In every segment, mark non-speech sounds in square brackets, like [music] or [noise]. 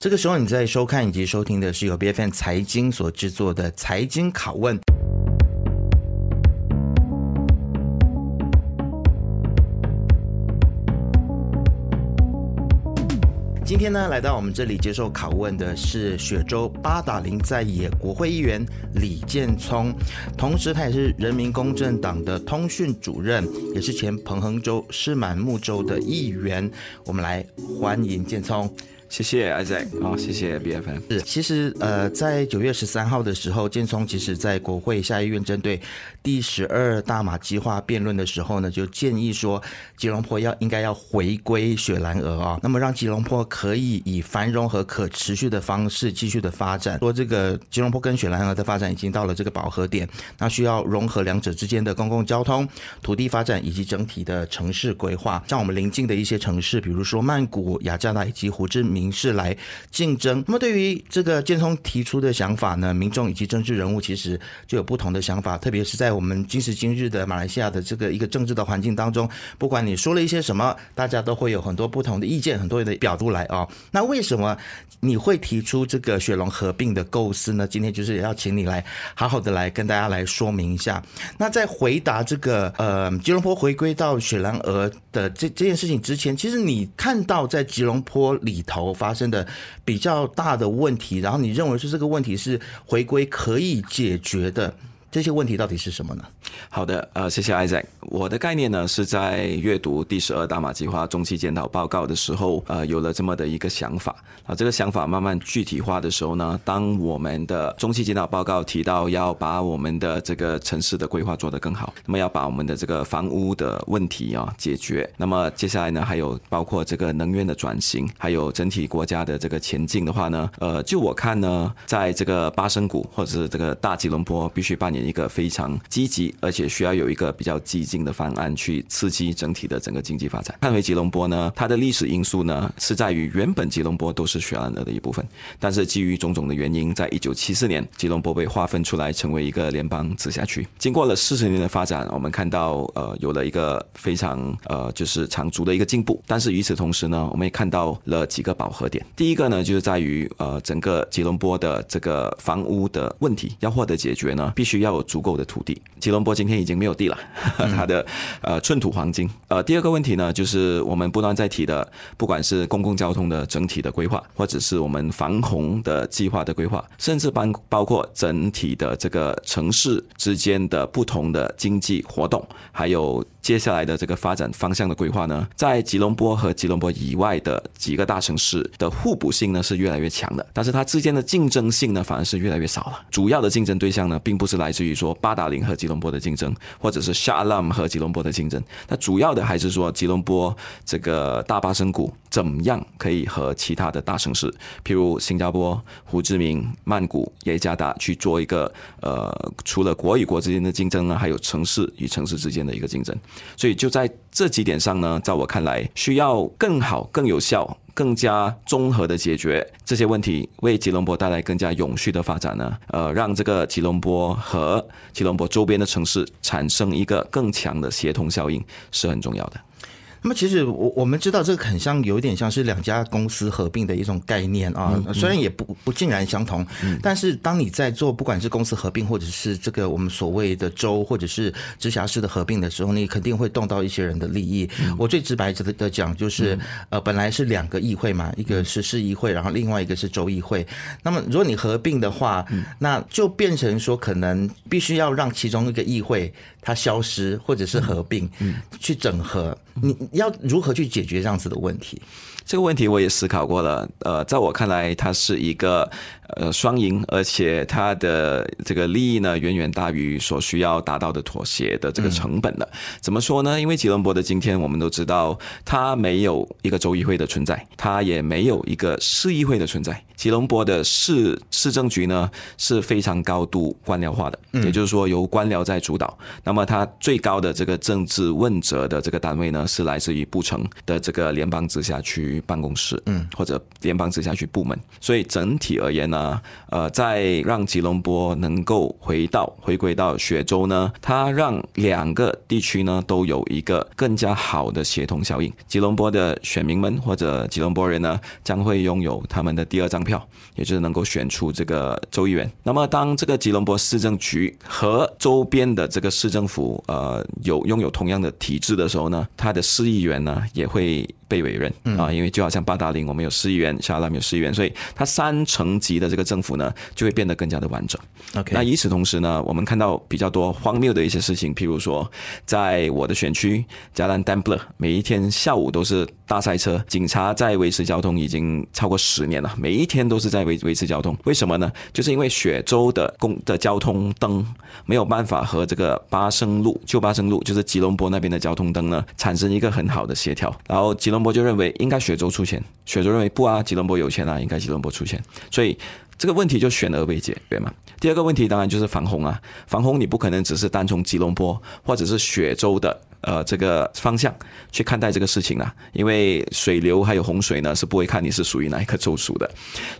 这个时候你在收看以及收听的是由 BFM 财经所制作的财经拷问。今天呢，来到我们这里接受拷问的是雪州八达岭在野国会议员李建聪，同时他也是人民公正党的通讯主任，也是前彭亨州士满木州的议员。我们来欢迎建聪。谢谢 Isaac，好，谢谢 BFM。是，其实呃，在九月十三号的时候，建聪其实在国会下议院针对第十二大马计划辩论的时候呢，就建议说，吉隆坡要应该要回归雪兰莪啊，那么让吉隆坡可以以繁荣和可持续的方式继续的发展。说这个吉隆坡跟雪兰莪的发展已经到了这个饱和点，那需要融合两者之间的公共交通、土地发展以及整体的城市规划。像我们邻近的一些城市，比如说曼谷、雅加达以及胡志明。市来竞争。那么，对于这个建聪提出的想法呢，民众以及政治人物其实就有不同的想法。特别是在我们今时今日的马来西亚的这个一个政治的环境当中，不管你说了一些什么，大家都会有很多不同的意见，很多的表度来啊、哦。那为什么你会提出这个雪隆合并的构思呢？今天就是要请你来好好的来跟大家来说明一下。那在回答这个呃吉隆坡回归到雪兰莪的这这件事情之前，其实你看到在吉隆坡里头。发生的比较大的问题，然后你认为是这个问题是回归可以解决的。这些问题到底是什么呢？好的，呃，谢谢 Isaac。我的概念呢是在阅读第十二大马计划中期检讨报告的时候，呃，有了这么的一个想法。啊，这个想法慢慢具体化的时候呢，当我们的中期检讨报告提到要把我们的这个城市的规划做得更好，那么要把我们的这个房屋的问题啊解决，那么接下来呢还有包括这个能源的转型，还有整体国家的这个前进的话呢，呃，就我看呢，在这个巴生谷或者是这个大吉隆坡必须扮演。一个非常积极，而且需要有一个比较激进的方案去刺激整体的整个经济发展。看回吉隆坡呢，它的历史因素呢是在于原本吉隆坡都是雪兰莪的一部分，但是基于种种的原因，在一九七四年吉隆坡被划分出来成为一个联邦直辖区。经过了四十年的发展，我们看到呃有了一个非常呃就是长足的一个进步。但是与此同时呢，我们也看到了几个饱和点。第一个呢就是在于呃整个吉隆坡的这个房屋的问题要获得解决呢，必须要。要有足够的土地，吉隆坡今天已经没有地了，[laughs] 它的呃寸土黄金。呃，第二个问题呢，就是我们不断在提的，不管是公共交通的整体的规划，或者是我们防洪的计划的规划，甚至包包括整体的这个城市之间的不同的经济活动，还有。接下来的这个发展方向的规划呢，在吉隆坡和吉隆坡以外的几个大城市的互补性呢是越来越强的，但是它之间的竞争性呢反而是越来越少了。主要的竞争对象呢，并不是来自至于说八达岭和吉隆坡的竞争，或者是 Shah Alam 和吉隆坡的竞争，那主要的还是说吉隆坡这个大巴生谷怎么样可以和其他的大城市，譬如新加坡、胡志明、曼谷、耶加达去做一个呃，除了国与国之间的竞争呢，还有城市与城市之间的一个竞争。所以就在这几点上呢，在我看来，需要更好、更有效、更加综合的解决这些问题，为吉隆坡带来更加永续的发展呢。呃，让这个吉隆坡和吉隆坡周边的城市产生一个更强的协同效应，是很重要的。那么其实我我们知道这个很像有点像是两家公司合并的一种概念啊，虽然也不不尽然相同，但是当你在做不管是公司合并或者是这个我们所谓的州或者是直辖市的合并的时候，你肯定会动到一些人的利益。我最直白的的讲就是，呃，本来是两个议会嘛，一个是市议会，然后另外一个是州议会。那么如果你合并的话，那就变成说可能必须要让其中一个议会它消失，或者是合并，去整合你。要如何去解决这样子的问题？这个问题我也思考过了。呃，在我看来，它是一个呃双赢，而且它的这个利益呢，远远大于所需要达到的妥协的这个成本的。嗯、怎么说呢？因为吉隆坡的今天，我们都知道，它没有一个州议会的存在，它也没有一个市议会的存在。吉隆坡的市市政局呢是非常高度官僚化的，也就是说由官僚在主导。那么它最高的这个政治问责的这个单位呢，是来自于布城的这个联邦直辖区办公室，嗯，或者联邦直辖区部门。所以整体而言呢，呃，在让吉隆坡能够回到回归到雪州呢，它让两个地区呢都有一个更加好的协同效应。吉隆坡的选民们或者吉隆坡人呢，将会拥有他们的第二张票，也就是能够选出这个州议员。那么当这个吉隆坡市政局和周边的这个市政府呃有拥有同样的体制的时候呢，他的市议员呢也会被委任啊，因为就好像八达岭我们有市议员，沙拉有市议员，所以它三层级的这个政府呢就会变得更加的完整。OK，那与此同时呢，我们看到比较多荒谬的一些事情，譬如说，在我的选区加兰丹布勒，每一天下午都是大塞车，警察在维持交通已经超过十年了，每一天都是在维维持交通。为什么呢？就是因为雪州的公的交通灯没有办法和这个巴生路旧巴生路，就是吉隆坡那边的交通灯呢产生一个很好的协调，然后吉隆坡就认为应该雪州出钱，雪州认为不啊，吉隆坡有钱啊，应该吉隆坡出钱，所以。这个问题就悬而未解，对吗？第二个问题当然就是防洪啊，防洪你不可能只是单从吉隆坡或者是雪州的呃这个方向去看待这个事情啊，因为水流还有洪水呢是不会看你是属于哪一个州属的，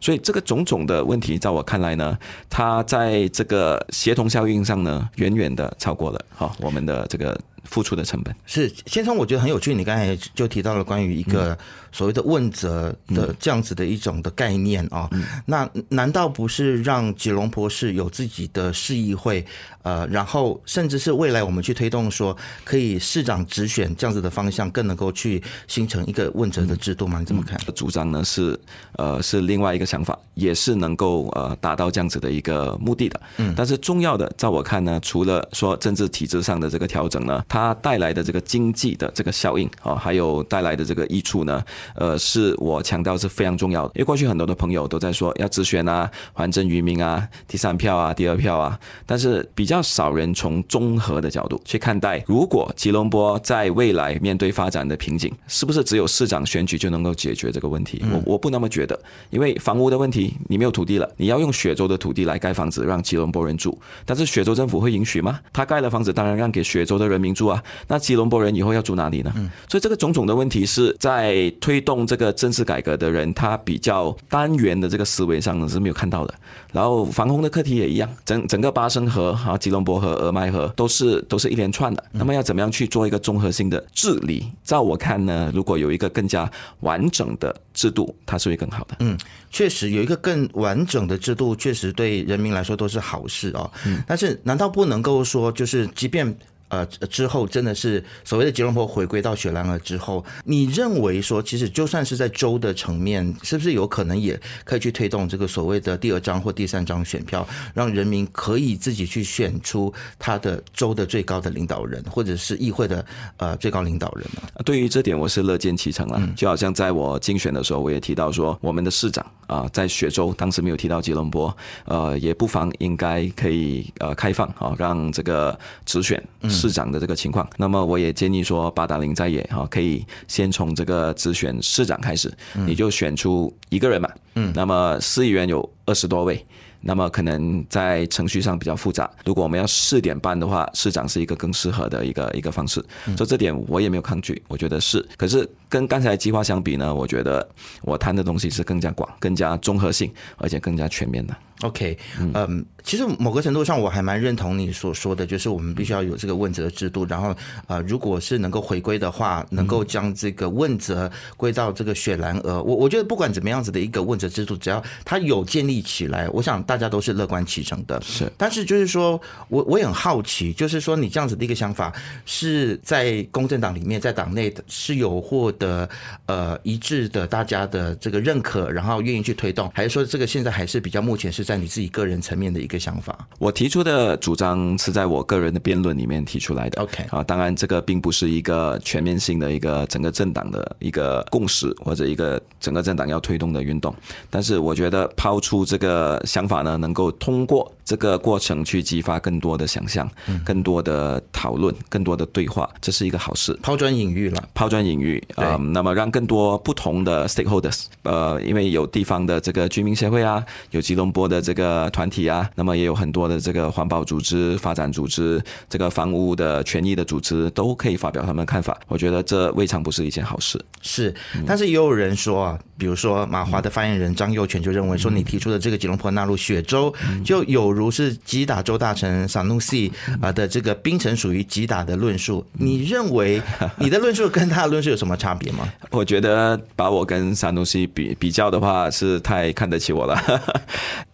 所以这个种种的问题在我看来呢，它在这个协同效应上呢，远远的超过了哈我们的这个。付出的成本是先生，我觉得很有趣。你刚才就提到了关于一个所谓的问责的这样子的一种的概念啊，那难道不是让吉隆坡市有自己的市议会？呃，然后甚至是未来我们去推动说可以市长直选这样子的方向，更能够去形成一个问责的制度吗？你怎么看？主张呢是呃是另外一个想法，也是能够呃达到这样子的一个目的的。嗯，但是重要的，在我看呢，除了说政治体制上的这个调整呢，它带来的这个经济的这个效应啊，还有带来的这个益处呢，呃，是我强调是非常重要的。因为过去很多的朋友都在说要直选啊，还政于民啊，第三票啊，第二票啊，但是比较少人从综合的角度去看待，如果吉隆坡在未来面对发展的瓶颈，是不是只有市长选举就能够解决这个问题？我我不那么觉得，因为房屋的问题，你没有土地了，你要用雪州的土地来盖房子让吉隆坡人住，但是雪州政府会允许吗？他盖了房子，当然让给雪州的人民住。啊，那吉隆坡人以后要住哪里呢？所以这个种种的问题是在推动这个政治改革的人，他比较单元的这个思维上呢是没有看到的。然后防洪的课题也一样，整整个巴生河啊、吉隆坡河、俄麦河都是都是一连串的。那么要怎么样去做一个综合性的治理？照我看呢，如果有一个更加完整的制度，它是会更好的。嗯，确实有一个更完整的制度，确实对人民来说都是好事哦。嗯，但是难道不能够说，就是即便。呃，之后真的是所谓的吉隆坡回归到雪兰莪之后，你认为说，其实就算是在州的层面，是不是有可能也可以去推动这个所谓的第二张或第三张选票，让人民可以自己去选出他的州的最高的领导人，或者是议会的呃最高领导人呢？对于这点，我是乐见其成了。就好像在我竞选的时候，我也提到说，我们的市长啊，在雪州当时没有提到吉隆坡，呃，也不妨应该可以呃开放啊，让这个直选。市长的这个情况，那么我也建议说，八达岭在野哈，可以先从这个只选市长开始，你就选出一个人嘛。嗯，那么市议员有二十多位，那么可能在程序上比较复杂。如果我们要试点办的话，市长是一个更适合的一个一个方式。所以这点我也没有抗拒，我觉得是。可是跟刚才计划相比呢，我觉得我谈的东西是更加广、更加综合性，而且更加全面的。OK，嗯，其实某个程度上我还蛮认同你所说的，就是我们必须要有这个问责制度，然后呃，如果是能够回归的话，能够将这个问责归到这个雪兰莪，我我觉得不管怎么样子的一个问责制度，只要它有建立起来，我想大家都是乐观其成的。是，但是就是说我我也很好奇，就是说你这样子的一个想法是在公正党里面，在党内是有获得呃一致的大家的这个认可，然后愿意去推动，还是说这个现在还是比较目前是。在你自己个人层面的一个想法，我提出的主张是在我个人的辩论里面提出来的。OK，啊，当然这个并不是一个全面性的一个整个政党的一个共识，或者一个整个政党要推动的运动。但是我觉得抛出这个想法呢，能够通过这个过程去激发更多的想象、更多的讨论、更多的对话，这是一个好事。抛砖引玉了，抛砖引玉啊、呃，那么让更多不同的 stakeholders，呃，因为有地方的这个居民协会啊，有吉隆坡的这个团体啊，那么也有很多的这个环保组织、发展组织、这个房屋的权益的组织，都可以发表他们的看法。我觉得这未尝不是一件好事。是，但是也有人说啊，比如说马华的发言人张佑全就认为说，你提出的这个吉隆坡纳入雪州，就有如是吉打州大臣萨努西啊的这个槟城属于吉打的论述。你认为 [laughs] 你的论述跟他的论述有什么差别吗？我觉得把我跟萨努西比比较的话，是太看得起我了。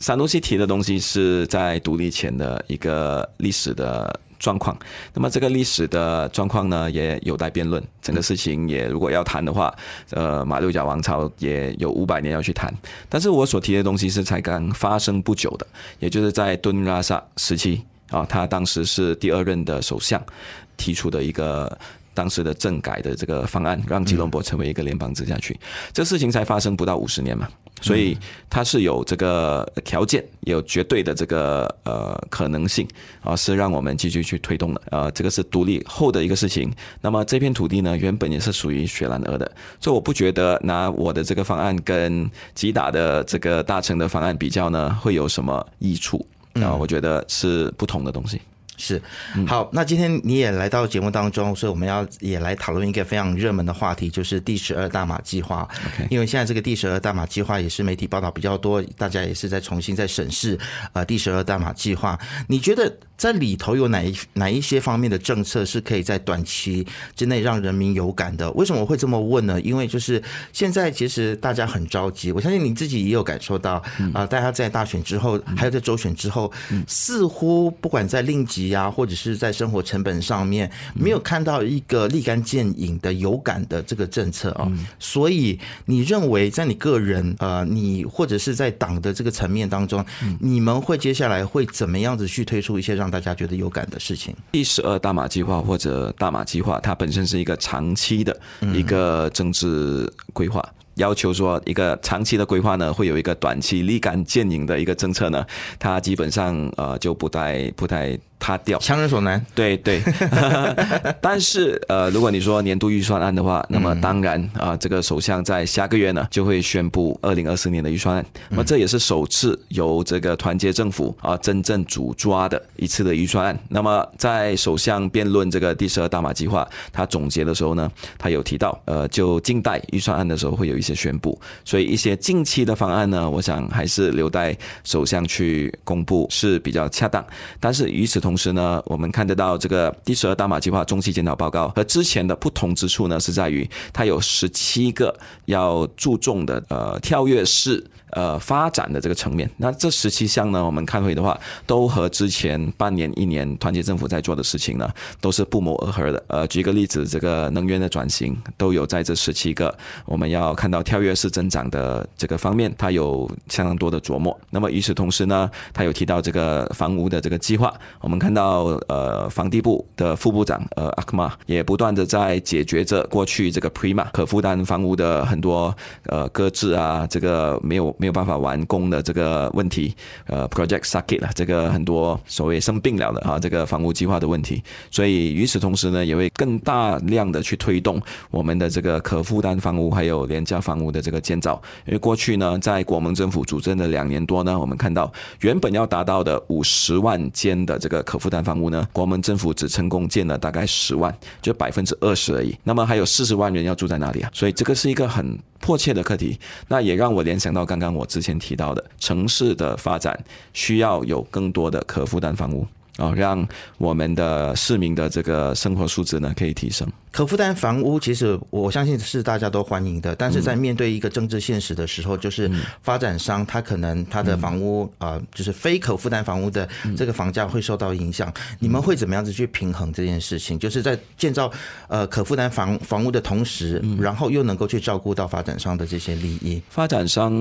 萨努西提的东西是在独立前的一个历史的。状况，那么这个历史的状况呢，也有待辩论。整个事情也如果要谈的话，呃，马六甲王朝也有五百年要去谈。但是我所提的东西是才刚发生不久的，也就是在敦拉萨时期啊，他当时是第二任的首相提出的一个。当时的政改的这个方案，让吉隆坡成为一个联邦直辖区，这事情才发生不到五十年嘛，所以它是有这个条件，有绝对的这个呃可能性啊，是让我们继续去推动的。呃，这个是独立后的一个事情。那么这片土地呢，原本也是属于雪兰莪的，所以我不觉得拿我的这个方案跟吉打的这个大城的方案比较呢，会有什么益处啊？我觉得是不同的东西。是，好，那今天你也来到节目当中，所以我们要也来讨论一个非常热门的话题，就是第十二大马计划。因为现在这个第十二大马计划也是媒体报道比较多，大家也是在重新在审视啊第十二大马计划。你觉得在里头有哪一哪一些方面的政策是可以在短期之内让人民有感的？为什么我会这么问呢？因为就是现在其实大家很着急，我相信你自己也有感受到啊，大家在大选之后，还有在周选之后，似乎不管在令吉。呀，或者是在生活成本上面没有看到一个立竿见影的有感的这个政策啊，所以你认为在你个人呃，你或者是在党的这个层面当中，你们会接下来会怎么样子去推出一些让大家觉得有感的事情？第十二大马计划或者大马计划，它本身是一个长期的一个政治规划。要求说一个长期的规划呢，会有一个短期立竿见影的一个政策呢，它基本上呃就不太不太塌掉，强人所难。对对，[laughs] 但是呃，如果你说年度预算案的话，那么当然啊、呃，这个首相在下个月呢就会宣布二零二四年的预算案，那么这也是首次由这个团结政府啊真正主抓的一次的预算案。那么在首相辩论这个第十二大马计划，他总结的时候呢，他有提到呃，就近代预算案的时候会有一。一些宣布，所以一些近期的方案呢，我想还是留待首相去公布是比较恰当。但是与此同时呢，我们看得到这个第十二大马计划中期检讨报告和之前的不同之处呢，是在于它有十七个要注重的呃跳跃式。呃，发展的这个层面，那这十七项呢，我们看回的话，都和之前半年、一年团结政府在做的事情呢，都是不谋而合的。呃，举个例子，这个能源的转型都有在这十七个我们要看到跳跃式增长的这个方面，它有相当多的琢磨。那么与此同时呢，他有提到这个房屋的这个计划，我们看到呃，房地部的副部长呃阿克玛也不断的在解决着过去这个 Prima 可负担房屋的很多呃搁置啊，这个没有没有办法完工的这个问题，呃，Project Sakit 了，这个很多所谓生病了的啊，这个房屋计划的问题。所以与此同时呢，也会更大量的去推动我们的这个可负担房屋还有廉价房屋的这个建造。因为过去呢，在国盟政府主政的两年多呢，我们看到原本要达到的五十万间的这个可负担房屋呢，国盟政府只成功建了大概十万，就百分之二十而已。那么还有四十万人要住在哪里啊？所以这个是一个很迫切的课题，那也让我联想到刚刚像我之前提到的城市的发展需要有更多的可负担房屋。哦，让我们的市民的这个生活素质呢可以提升。可负担房屋其实我相信是大家都欢迎的，但是在面对一个政治现实的时候，就是发展商他可能他的房屋啊，就是非可负担房屋的这个房价会受到影响。你们会怎么样子去平衡这件事情？就是在建造呃可负担房房屋的同时，然后又能够去照顾到发展商的这些利益。发展商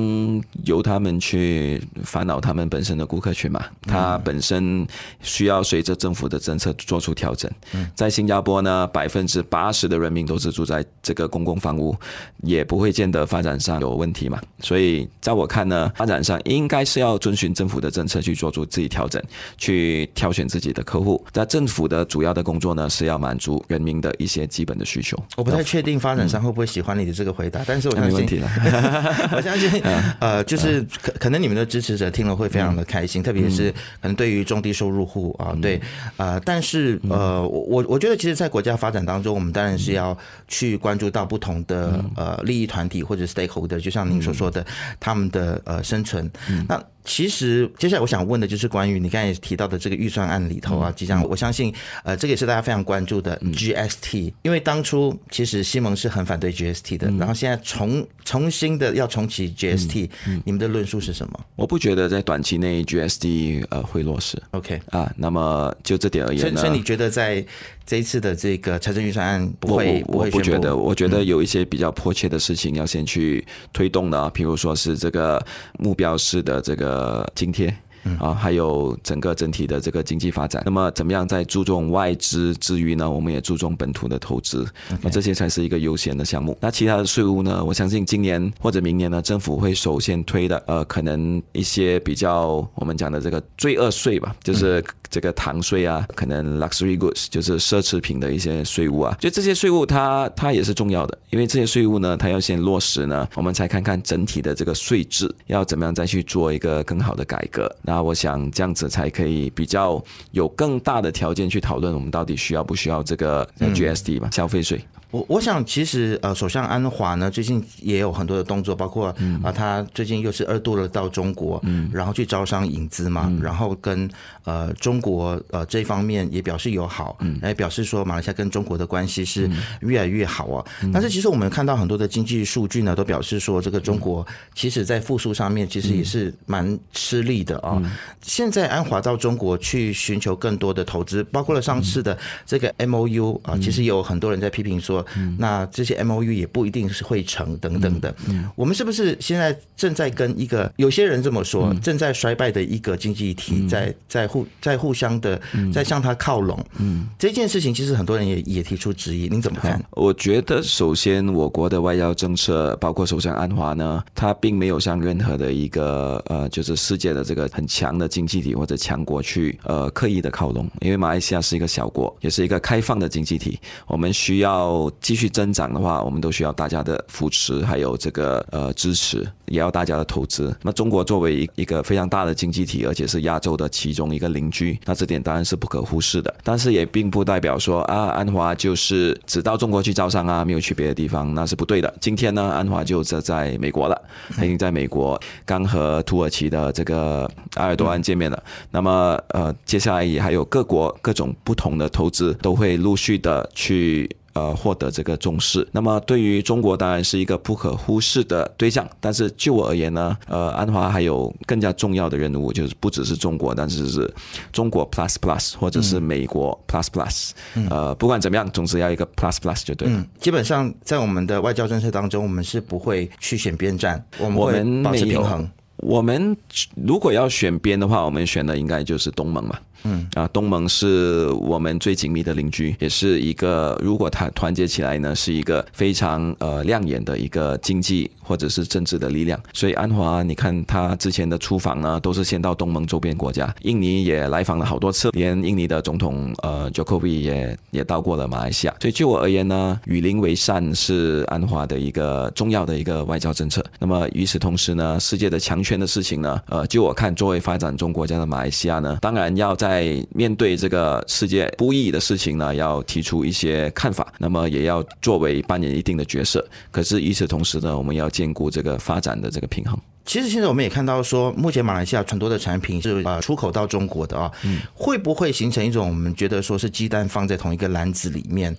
由他们去烦恼他们本身的顾客群嘛，他本身需要随着政府的政策做出调整。在新加坡呢，百分之八八十的人民都是住在这个公共房屋，也不会见得发展上有问题嘛。所以在我看呢，发展上应该是要遵循政府的政策去做出自己调整，去挑选自己的客户。那政府的主要的工作呢，是要满足人民的一些基本的需求。我不太确定发展商会不会喜欢你的这个回答，嗯、但是我相信，没问题了 [laughs] 我相信，[laughs] 呃，就是可可能你们的支持者听了会非常的开心，嗯、特别是可能对于中低收入户啊，对，呃，但是呃，我我觉得其实，在国家发展当中，我们当然是要去关注到不同的呃利益团体或者 stakeholder，就像您所说的，他们的呃生存。那其实接下来我想问的就是关于你刚才也提到的这个预算案里头啊，即将我相信呃这个也是大家非常关注的 GST，因为当初其实西蒙是很反对 GST 的，然后现在重重新的要重启 GST，你们的论述是什么？我不觉得在短期内 GST 呃会落实。OK 啊，那么就这点而言呢，你觉得在这一次的这个财政预算案不会不觉得，我觉得有一些比较迫切的事情要先去推动的，譬如说是这个目标式的这个。呃，津贴。啊，还有整个整体的这个经济发展，那么怎么样在注重外资之余呢？我们也注重本土的投资，那这些才是一个优先的项目。那其他的税务呢？我相信今年或者明年呢，政府会首先推的，呃，可能一些比较我们讲的这个罪恶税吧，就是这个糖税啊，可能 luxury goods 就是奢侈品的一些税务啊，就这些税务它它也是重要的，因为这些税务呢，它要先落实呢，我们才看看整体的这个税制要怎么样再去做一个更好的改革。那我想这样子才可以比较有更大的条件去讨论，我们到底需要不需要这个 GST 吧，消费税。我我想，其实呃，首相安华呢，最近也有很多的动作，包括啊，他最近又是二度了到中国，嗯，然后去招商引资嘛，然后跟呃中国呃这方面也表示友好，嗯，来表示说马来西亚跟中国的关系是越来越好啊。但是其实我们看到很多的经济数据呢，都表示说这个中国其实在复苏上面其实也是蛮吃力的啊。现在安华到中国去寻求更多的投资，包括了上次的这个 MOU 啊，其实有很多人在批评说。嗯，那这些 MOU 也不一定是会成等等的。嗯，我们是不是现在正在跟一个有些人这么说，正在衰败的一个经济体在在互在互相的在向它靠拢？嗯，这件事情其实很多人也也提出质疑，您怎么看？我觉得首先我国的外交政策，包括首相安华呢，他并没有向任何的一个呃，就是世界的这个很强的经济体或者强国去呃刻意的靠拢，因为马来西亚是一个小国，也是一个开放的经济体，我们需要。继续增长的话，我们都需要大家的扶持，还有这个呃支持，也要大家的投资。那中国作为一一个非常大的经济体，而且是亚洲的其中一个邻居，那这点当然是不可忽视的。但是也并不代表说啊，安华就是只到中国去招商啊，没有去别的地方，那是不对的。今天呢，安华就在在美国了，他已经在美国刚和土耳其的这个埃尔多安见面了。那么呃，接下来也还有各国各种不同的投资都会陆续的去。呃，获得这个重视，那么对于中国当然是一个不可忽视的对象。但是就我而言呢，呃，安华还有更加重要的任务，就是不只是中国，但是是中国 plus plus，或者是美国 plus plus。呃，不管怎么样，总之要一个 plus plus 就对了。嗯，基本上在我们的外交政策当中，我们是不会去选边站，我们会保持平衡。我们如果要选边的话，我们选的应该就是东盟嘛。嗯啊，东盟是我们最紧密的邻居，也是一个如果它团结起来呢，是一个非常呃亮眼的一个经济或者是政治的力量。所以安华，你看他之前的出访呢，都是先到东盟周边国家，印尼也来访了好多次，连印尼的总统呃 Jokowi 也也到过了马来西亚。所以就我而言呢，与邻为善是安华的一个重要的一个外交政策。那么与此同时呢，世界的强权的事情呢，呃，就我看作为发展中国家的马来西亚呢，当然要在在面对这个世界不易的事情呢，要提出一些看法，那么也要作为扮演一定的角色。可是与此同时呢，我们要兼顾这个发展的这个平衡。其实现在我们也看到说，目前马来西亚很多的产品是呃出口到中国的啊，会不会形成一种我们觉得说是鸡蛋放在同一个篮子里面，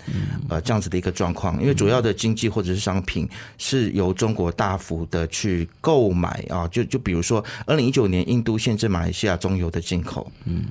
呃这样子的一个状况？因为主要的经济或者是商品是由中国大幅的去购买啊，就就比如说二零一九年印度限制马来西亚中油的进口，嗯，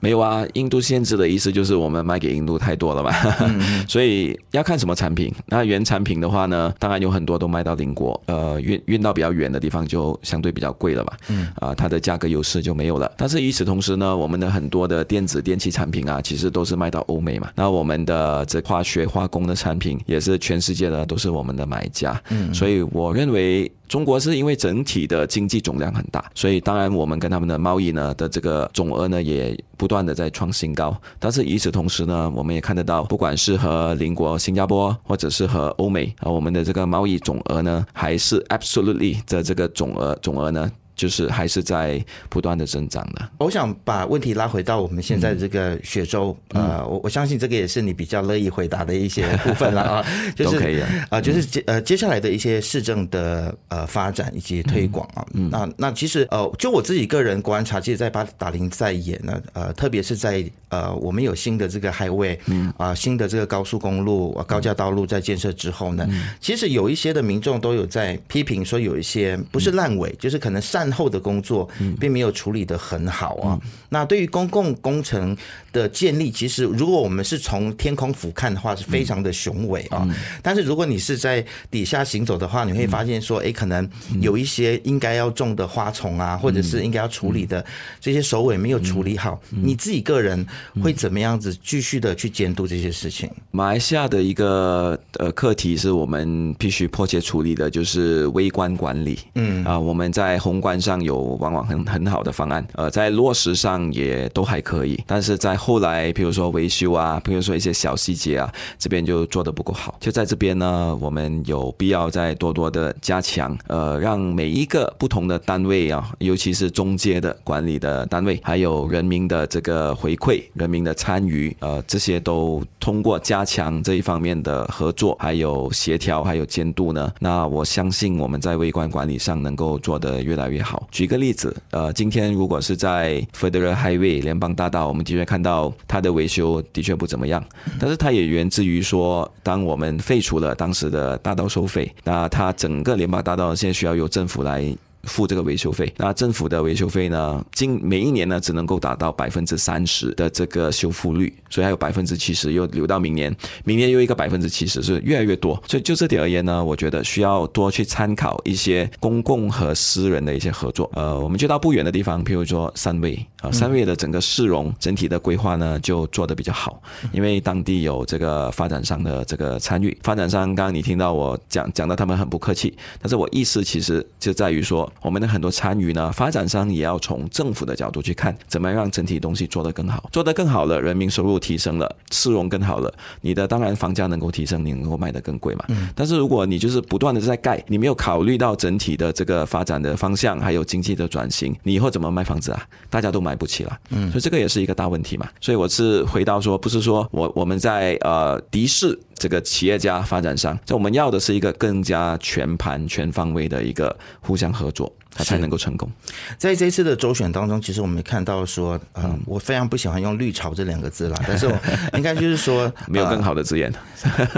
没有啊，印度限制的意思就是我们卖给印度太多了嘛，[laughs] 所以要看什么产品。那原产品的话呢，当然有很多都卖到邻国，呃运运到比较远的地方就。就相对比较贵了吧，嗯，啊，它的价格优势就没有了。但是与此同时呢，我们的很多的电子电器产品啊，其实都是卖到欧美嘛。那我们的这化学化工的产品也是全世界的都是我们的买家，嗯，所以我认为。中国是因为整体的经济总量很大，所以当然我们跟他们的贸易呢的这个总额呢也不断的在创新高。但是与此同时呢，我们也看得到，不管是和邻国新加坡，或者是和欧美啊，我们的这个贸易总额呢，还是 absolutely 的这个总额总额呢。就是还是在不断的增长的。我想把问题拉回到我们现在这个雪州，嗯、呃，我我相信这个也是你比较乐意回答的一些部分了啊，[laughs] 就是可以啊，呃，就是接呃接下来的一些市政的呃发展以及推广啊，嗯，那那其实呃，就我自己个人观察，其实，在巴达林在演呢，呃，特别是在呃我们有新的这个 highway，嗯。啊，新的这个高速公路、高架道路在建设之后呢，其实有一些的民众都有在批评说，有一些不是烂尾，就是可能善后的工作并没有处理的很好啊。那对于公共工程的建立，其实如果我们是从天空俯瞰的话，是非常的雄伟啊。但是如果你是在底下行走的话，你会发现说，哎，可能有一些应该要种的花丛啊，或者是应该要处理的这些首尾没有处理好。你自己个人会怎么样子继续的去监督这些事情？马来西亚的一个呃课题是我们必须迫切处理的，就是微观管理。嗯啊，我们在宏观上有往往很很好的方案，呃，在落实上也都还可以，但是在后来，比如说维修啊，比如说一些小细节啊，这边就做得不够好。就在这边呢，我们有必要再多多的加强，呃，让每一个不同的单位啊，尤其是中阶的管理的单位，还有人民的这个回馈、人民的参与，呃，这些都通过加强这一方面的合作，还有协调，还有监督呢，那我相信我们在微观管理上能够做得越来越好。举个例子，呃，今天如果是在 Federal Highway 联邦大道，我们的确看到它的维修的确不怎么样，但是它也源自于说，当我们废除了当时的大道收费，那它整个联邦大道现在需要由政府来。付这个维修费，那政府的维修费呢？今每一年呢，只能够达到百分之三十的这个修复率，所以还有百分之七十又留到明年，明年又一个百分之七十，是越来越多。所以就这点而言呢，我觉得需要多去参考一些公共和私人的一些合作。呃，我们就到不远的地方，譬如说三位啊，三位的整个市容整体的规划呢，就做得比较好，因为当地有这个发展商的这个参与。发展商刚刚你听到我讲讲到他们很不客气，但是我意思其实就在于说。我们的很多参与呢，发展商也要从政府的角度去看，怎么样让整体东西做得更好，做得更好了，人民收入提升了，市容更好了，你的当然房价能够提升，你能够卖得更贵嘛。但是如果你就是不断的在盖，你没有考虑到整体的这个发展的方向，还有经济的转型，你以后怎么卖房子啊？大家都买不起了，嗯，所以这个也是一个大问题嘛。所以我是回到说，不是说我我们在呃敌视。这个企业家、发展商，就我们要的是一个更加全盘、全方位的一个互相合作，它才能够成功。在这一次的周选当中，其实我们看到说，嗯，我非常不喜欢用“绿潮”这两个字啦，[laughs] 但是我应该就是说，[laughs] 没有更好的字眼。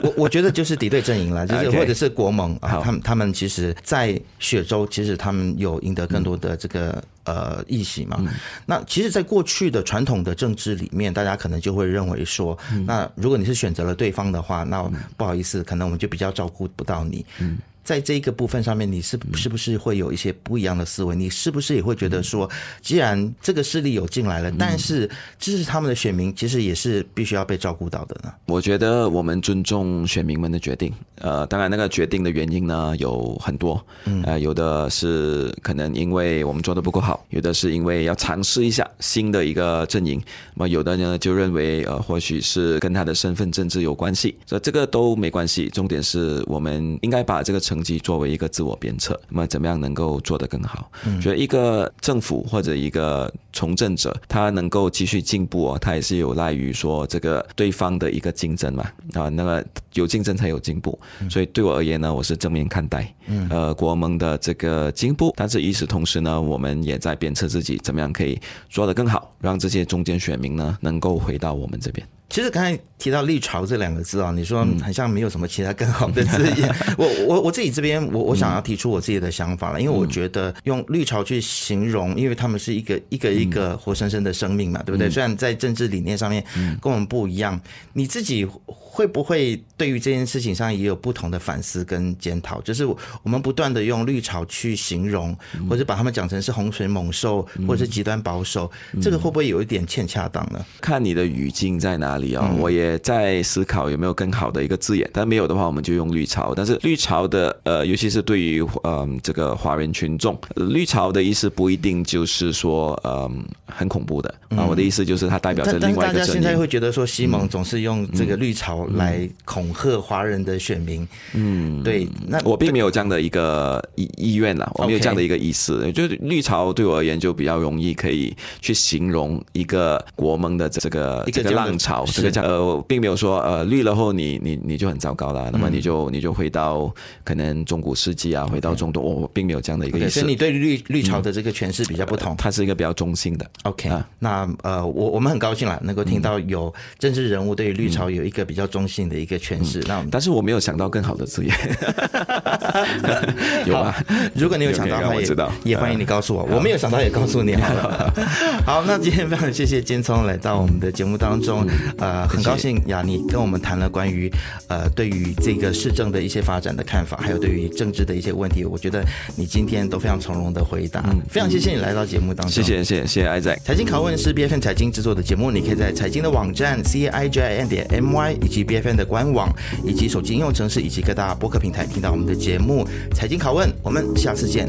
我我觉得就是敌对阵营了，[laughs] 就是或者是国盟啊，他们他们其实，在雪州其实他们有赢得更多的这个。呃，议席嘛，那其实，在过去的传统的政治里面，大家可能就会认为说，那如果你是选择了对方的话，那不好意思，可能我们就比较照顾不到你。在这一个部分上面，你是是不是会有一些不一样的思维？你是不是也会觉得说，既然这个势力有进来了，但是支持他们的选民其实也是必须要被照顾到的呢？我觉得我们尊重选民们的决定。呃，当然那个决定的原因呢有很多，呃，有的是可能因为我们做的不够好，有的是因为要尝试一下新的一个阵营，那么有的呢就认为呃或许是跟他的身份政治有关系，所以这个都没关系。重点是我们应该把这个。成绩作为一个自我鞭策，那么怎么样能够做得更好？嗯，觉得一个政府或者一个从政者，他能够继续进步哦，他也是有赖于说这个对方的一个竞争嘛。啊，那么有竞争才有进步，所以对我而言呢，我是正面看待，呃，国盟的这个进步，但是与此同时呢，我们也在鞭策自己，怎么样可以做得更好，让这些中间选民呢能够回到我们这边。其实刚才提到“绿潮”这两个字啊，你说好像没有什么其他更好的字眼。[laughs] 我我我自己这边，我我想要提出我自己的想法了，因为我觉得用“绿潮”去形容，因为他们是一个一个一一个活生生的生命嘛，嗯、对不对？虽然在政治理念上面跟我们不一样，嗯、你自己会不会对于这件事情上也有不同的反思跟检讨？就是我们不断的用绿潮去形容，或者把他们讲成是洪水猛兽，或者是极端保守，嗯、这个会不会有一点欠恰当呢？看你的语境在哪里啊、哦？嗯、我也在思考有没有更好的一个字眼，但没有的话，我们就用绿潮。但是绿潮的呃，尤其是对于呃这个华人群众，绿潮的意思不一定就是说呃很恐怖的啊。嗯、我的意思就是它代表着另外一个现在会觉得说西蒙总是用这个绿潮来恐吓华人的选民。嗯，对。那我并没有这样的一个意意愿啦，我没有这样的一个意思。Okay 就是绿潮对我而言就比较容易可以去形容一个国盟的这个这个浪潮。这个叫呃，并没有说呃绿了后你你你就很糟糕了，那么你就你就回到可能中古世纪啊，回到中东。我并没有这样的一个意思。所以你对绿绿潮的这个诠释比较不同，它是一个比较中性的。OK，那呃，我我们很高兴了，能够听到有政治人物对于绿潮有一个比较中性的一个诠释。那但是我没有想到更好的字眼。[laughs] 有啊？如果你有想到的话，也也欢迎你告诉我。我没有想到，也告诉你好了。[laughs] 好，那今天非常谢谢金聪来到我们的节目当中。呃，很高兴呀，你跟我们谈了关于呃对于这个市政的一些发展的看法，还有对于政治的一些问题，我觉得你今天都非常从容的回答。非常谢谢你来到节目当中。谢谢谢谢 Isaac。财经拷问是 B F N 财经制作的节目，你可以在财经的网站 c i j i n 点 m y 以及 B F N 的官网以及手机应用程式以及各大播客平台听到我们的节目《财经拷问》，我们下次见。